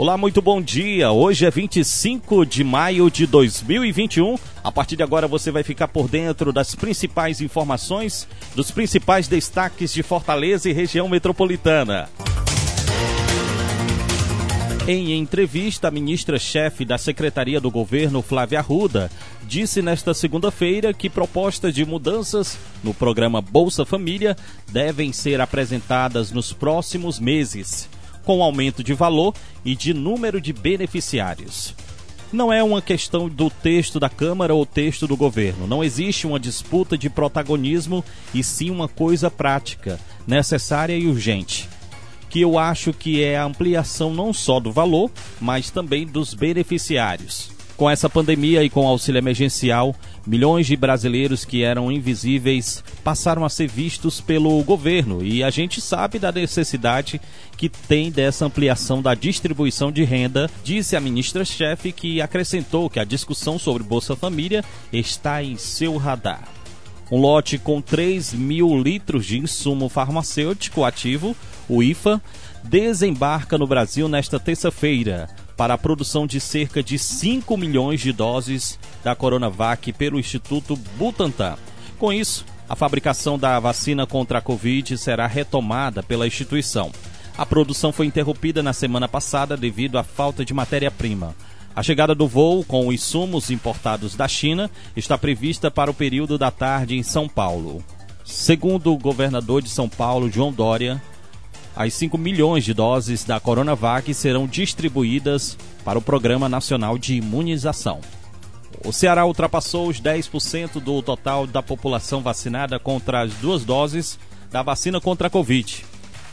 Olá, muito bom dia. Hoje é 25 de maio de 2021. A partir de agora você vai ficar por dentro das principais informações, dos principais destaques de Fortaleza e região metropolitana. Em entrevista, a ministra-chefe da Secretaria do Governo, Flávia Arruda, disse nesta segunda-feira que propostas de mudanças no programa Bolsa Família devem ser apresentadas nos próximos meses com aumento de valor e de número de beneficiários. Não é uma questão do texto da Câmara ou texto do governo. Não existe uma disputa de protagonismo e sim uma coisa prática, necessária e urgente. Que eu acho que é a ampliação não só do valor, mas também dos beneficiários. Com essa pandemia e com o auxílio emergencial, milhões de brasileiros que eram invisíveis passaram a ser vistos pelo governo e a gente sabe da necessidade que tem dessa ampliação da distribuição de renda, disse a ministra-chefe que acrescentou que a discussão sobre Bolsa Família está em seu radar. Um lote com 3 mil litros de insumo farmacêutico ativo, o IFA, desembarca no Brasil nesta terça-feira para a produção de cerca de 5 milhões de doses da Coronavac pelo Instituto Butantan. Com isso, a fabricação da vacina contra a Covid será retomada pela instituição. A produção foi interrompida na semana passada devido à falta de matéria-prima. A chegada do voo com insumos importados da China está prevista para o período da tarde em São Paulo. Segundo o governador de São Paulo, João Dória, as 5 milhões de doses da Coronavac serão distribuídas para o Programa Nacional de Imunização. O Ceará ultrapassou os 10% do total da população vacinada contra as duas doses da vacina contra a Covid.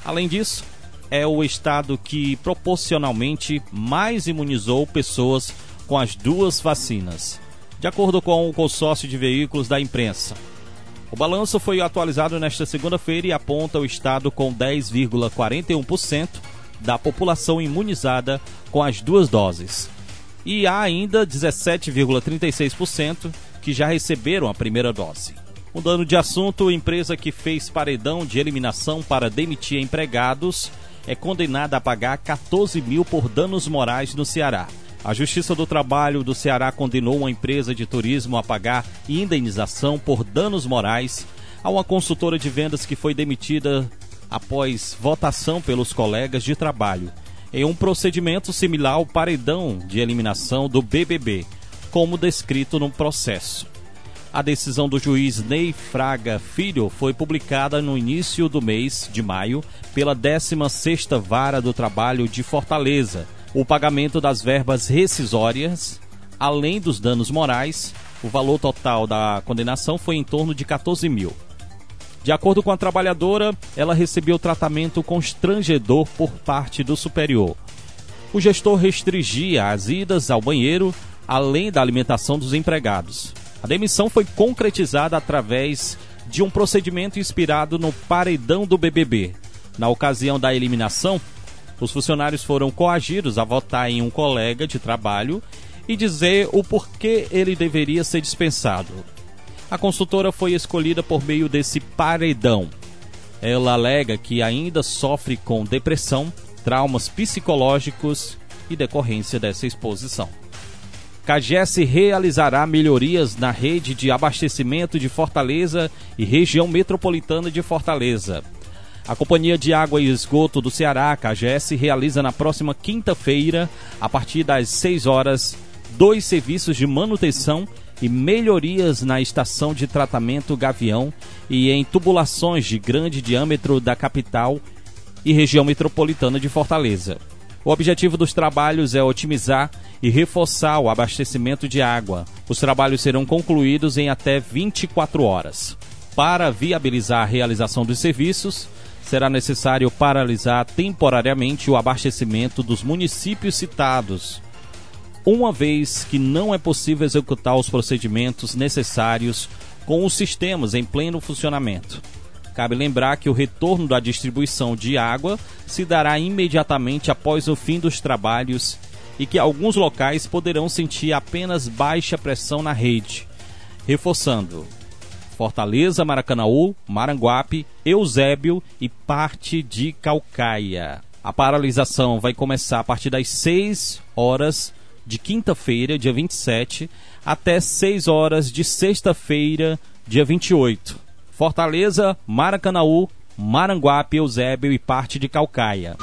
Além disso, é o estado que proporcionalmente mais imunizou pessoas com as duas vacinas, de acordo com o consórcio de veículos da imprensa. O balanço foi atualizado nesta segunda-feira e aponta o estado com 10,41% da população imunizada com as duas doses. E há ainda 17,36% que já receberam a primeira dose. Mudando de assunto, empresa que fez paredão de eliminação para demitir empregados é condenada a pagar 14 mil por danos morais no Ceará. A Justiça do Trabalho do Ceará condenou uma empresa de turismo a pagar indenização por danos morais a uma consultora de vendas que foi demitida após votação pelos colegas de trabalho, em um procedimento similar ao paredão de eliminação do BBB, como descrito no processo. A decisão do juiz Ney Fraga Filho foi publicada no início do mês de maio pela 16ª Vara do Trabalho de Fortaleza o pagamento das verbas rescisórias, além dos danos morais, o valor total da condenação foi em torno de 14 mil. De acordo com a trabalhadora, ela recebeu tratamento constrangedor por parte do superior. O gestor restringia as idas ao banheiro, além da alimentação dos empregados. A demissão foi concretizada através de um procedimento inspirado no paredão do BBB. Na ocasião da eliminação, os funcionários foram coagidos a votar em um colega de trabalho e dizer o porquê ele deveria ser dispensado. A consultora foi escolhida por meio desse paredão. Ela alega que ainda sofre com depressão, traumas psicológicos e decorrência dessa exposição. CAGES realizará melhorias na rede de abastecimento de Fortaleza e região metropolitana de Fortaleza. A Companhia de Água e Esgoto do Ceará, CAGES, realiza na próxima quinta-feira, a partir das 6 horas, dois serviços de manutenção e melhorias na estação de tratamento Gavião e em tubulações de grande diâmetro da capital e região metropolitana de Fortaleza. O objetivo dos trabalhos é otimizar e reforçar o abastecimento de água. Os trabalhos serão concluídos em até 24 horas. Para viabilizar a realização dos serviços, será necessário paralisar temporariamente o abastecimento dos municípios citados, uma vez que não é possível executar os procedimentos necessários com os sistemas em pleno funcionamento. Cabe lembrar que o retorno da distribuição de água se dará imediatamente após o fim dos trabalhos e que alguns locais poderão sentir apenas baixa pressão na rede. Reforçando, Fortaleza, Maracanaú, Maranguape, Eusébio e parte de Calcaia. A paralisação vai começar a partir das 6 horas de quinta-feira, dia 27, até 6 horas de sexta-feira, dia 28. Fortaleza, Maracanaú, Maranguape, Eusébio e parte de Calcaia.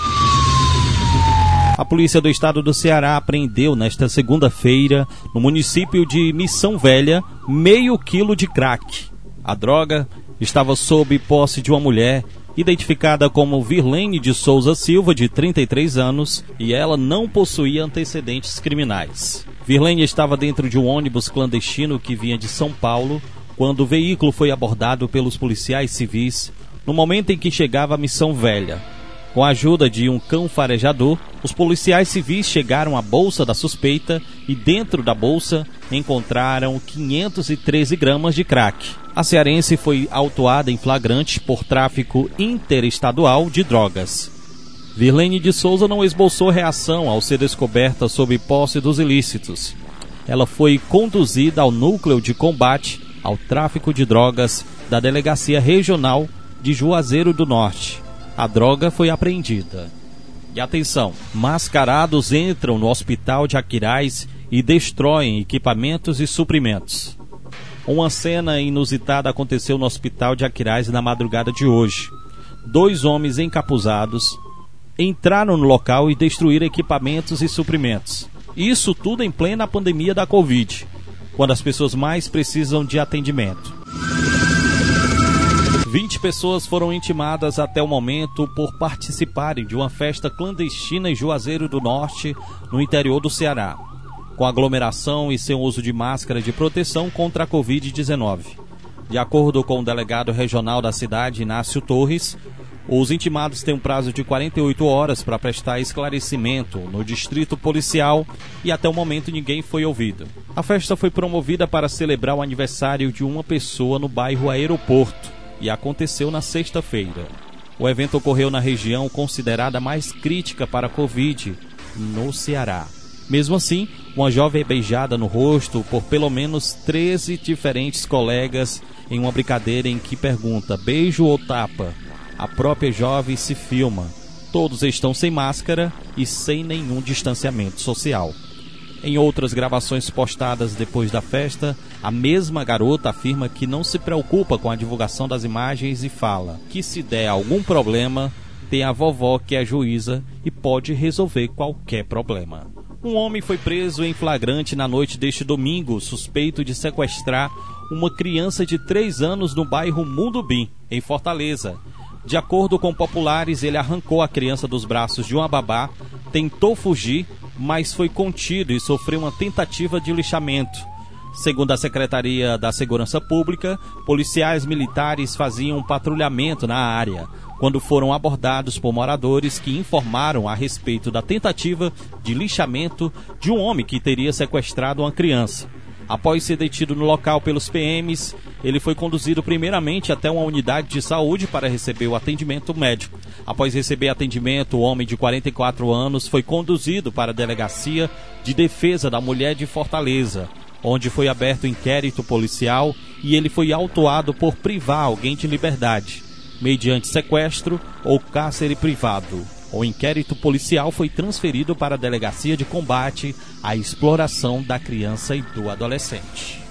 A polícia do estado do Ceará apreendeu nesta segunda-feira, no município de Missão Velha, meio quilo de crack. A droga estava sob posse de uma mulher identificada como Virlene de Souza Silva, de 33 anos, e ela não possuía antecedentes criminais. Virlene estava dentro de um ônibus clandestino que vinha de São Paulo quando o veículo foi abordado pelos policiais civis no momento em que chegava à Missão Velha. Com a ajuda de um cão farejador, os policiais civis chegaram à bolsa da suspeita e dentro da bolsa encontraram 513 gramas de crack. A cearense foi autuada em flagrante por tráfico interestadual de drogas. Virlene de Souza não esboçou reação ao ser descoberta sob posse dos ilícitos. Ela foi conduzida ao núcleo de combate ao tráfico de drogas da Delegacia Regional de Juazeiro do Norte. A droga foi apreendida. E atenção, mascarados entram no hospital de Aquiraz e destroem equipamentos e suprimentos. Uma cena inusitada aconteceu no hospital de Aquiraz na madrugada de hoje. Dois homens encapuzados entraram no local e destruíram equipamentos e suprimentos. Isso tudo em plena pandemia da Covid, quando as pessoas mais precisam de atendimento. 20 pessoas foram intimadas até o momento por participarem de uma festa clandestina em Juazeiro do Norte, no interior do Ceará, com aglomeração e sem uso de máscara de proteção contra a Covid-19. De acordo com o delegado regional da cidade, Inácio Torres, os intimados têm um prazo de 48 horas para prestar esclarecimento no distrito policial e até o momento ninguém foi ouvido. A festa foi promovida para celebrar o aniversário de uma pessoa no bairro Aeroporto e aconteceu na sexta-feira. O evento ocorreu na região considerada mais crítica para a Covid, no Ceará. Mesmo assim, uma jovem beijada no rosto por pelo menos 13 diferentes colegas em uma brincadeira em que pergunta beijo ou tapa. A própria jovem se filma. Todos estão sem máscara e sem nenhum distanciamento social. Em outras gravações postadas depois da festa, a mesma garota afirma que não se preocupa com a divulgação das imagens e fala que se der algum problema, tem a vovó que é juíza e pode resolver qualquer problema. Um homem foi preso em flagrante na noite deste domingo, suspeito de sequestrar uma criança de 3 anos no bairro Mundubim, em Fortaleza. De acordo com populares, ele arrancou a criança dos braços de uma babá, tentou fugir, mas foi contido e sofreu uma tentativa de lixamento. Segundo a Secretaria da Segurança Pública, policiais militares faziam patrulhamento na área quando foram abordados por moradores que informaram a respeito da tentativa de lixamento de um homem que teria sequestrado uma criança. Após ser detido no local pelos PMs, ele foi conduzido primeiramente até uma unidade de saúde para receber o atendimento médico. Após receber atendimento, o homem de 44 anos foi conduzido para a delegacia de defesa da mulher de Fortaleza, onde foi aberto inquérito policial e ele foi autuado por privar alguém de liberdade, mediante sequestro ou cárcere privado. O inquérito policial foi transferido para a Delegacia de Combate à Exploração da Criança e do Adolescente.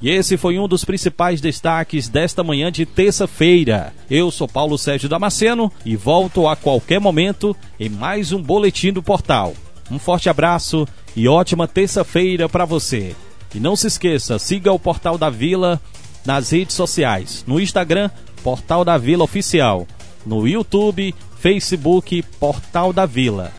E esse foi um dos principais destaques desta manhã de terça-feira. Eu sou Paulo Sérgio Damasceno e volto a qualquer momento em mais um boletim do portal. Um forte abraço e ótima terça-feira para você. E não se esqueça, siga o Portal da Vila nas redes sociais, no Instagram Portal da Vila Oficial. No YouTube, Facebook, Portal da Vila.